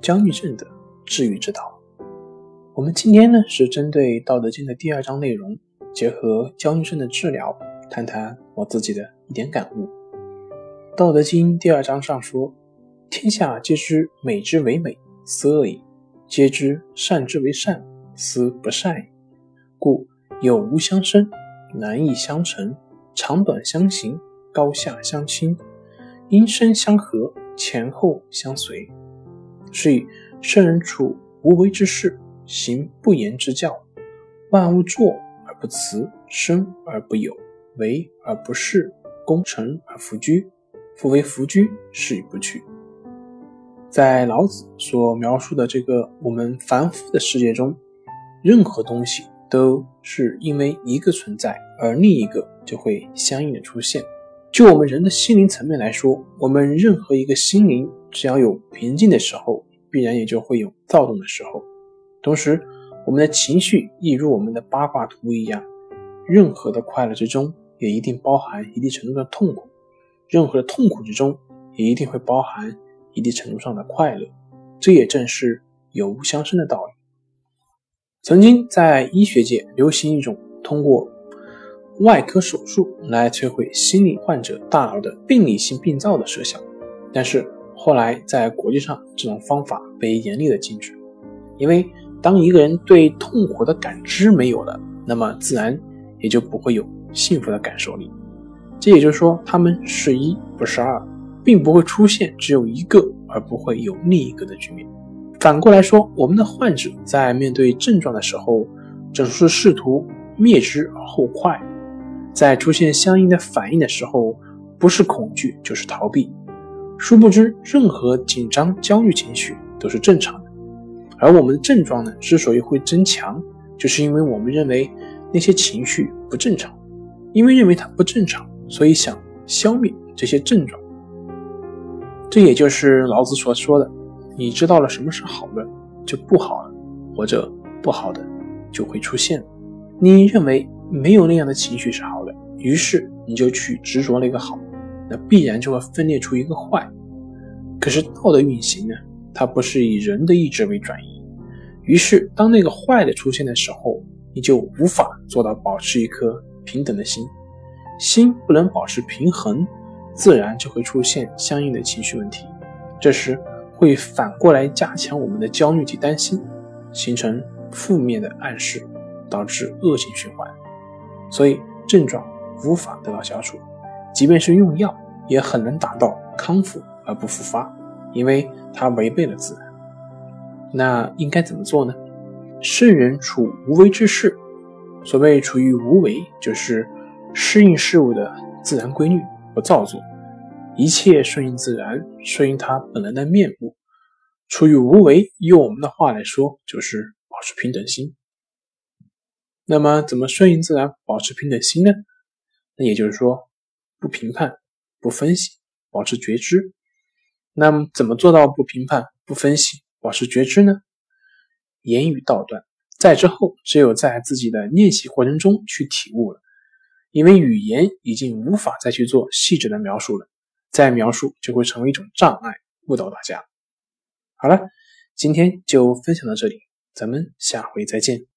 焦虑症的治愈之道。我们今天呢是针对《道德经》的第二章内容，结合焦虑症的治疗，谈谈我自己的一点感悟。《道德经》第二章上说：“天下皆知美之为美，斯恶已；皆知善之为善，斯不善已。故有无相生，难易相成，长短相形，高下相倾，音声相和。”前后相随，是以圣人处无为之事，行不言之教。万物作而不辞，生而不有，为而不恃，功成而弗居。夫为弗居，是以不去。在老子所描述的这个我们凡夫的世界中，任何东西都是因为一个存在，而另一个就会相应的出现。就我们人的心灵层面来说，我们任何一个心灵，只要有平静的时候，必然也就会有躁动的时候。同时，我们的情绪亦如我们的八卦图一样，任何的快乐之中，也一定包含一定程度的痛苦；任何的痛苦之中，也一定会包含一定程度上的快乐。这也正是有无相生的道理。曾经在医学界流行一种通过。外科手术来摧毁心理患者大脑的病理性病灶的设想，但是后来在国际上，这种方法被严厉的禁止，因为当一个人对痛苦的感知没有了，那么自然也就不会有幸福的感受力。这也就是说，他们是一不是二，并不会出现只有一个而不会有另一个的局面。反过来说，我们的患者在面对症状的时候，总是试图灭之而后快。在出现相应的反应的时候，不是恐惧就是逃避。殊不知，任何紧张、焦虑情绪都是正常的。而我们的症状呢，之所以会增强，就是因为我们认为那些情绪不正常，因为认为它不正常，所以想消灭这些症状。这也就是老子所说的：“你知道了什么是好的，就不好了；或者不好的就会出现。”你认为？没有那样的情绪是好的，于是你就去执着那个好，那必然就会分裂出一个坏。可是道的运行呢，它不是以人的意志为转移，于是当那个坏的出现的时候，你就无法做到保持一颗平等的心，心不能保持平衡，自然就会出现相应的情绪问题。这时会反过来加强我们的焦虑及担心，形成负面的暗示，导致恶性循环。所以症状无法得到消除，即便是用药，也很难达到康复而不复发，因为它违背了自然。那应该怎么做呢？圣人处无为之事，所谓处于无为，就是适应事物的自然规律，不造作，一切顺应自然，顺应它本来的面目。处于无为，用我们的话来说，就是保持平等心。那么，怎么顺应自然，保持平等心呢？那也就是说，不评判、不分析，保持觉知。那么，怎么做到不评判、不分析，保持觉知呢？言语道断，在之后，只有在自己的练习过程中去体悟了。因为语言已经无法再去做细致的描述了，再描述就会成为一种障碍，误导大家。好了，今天就分享到这里，咱们下回再见。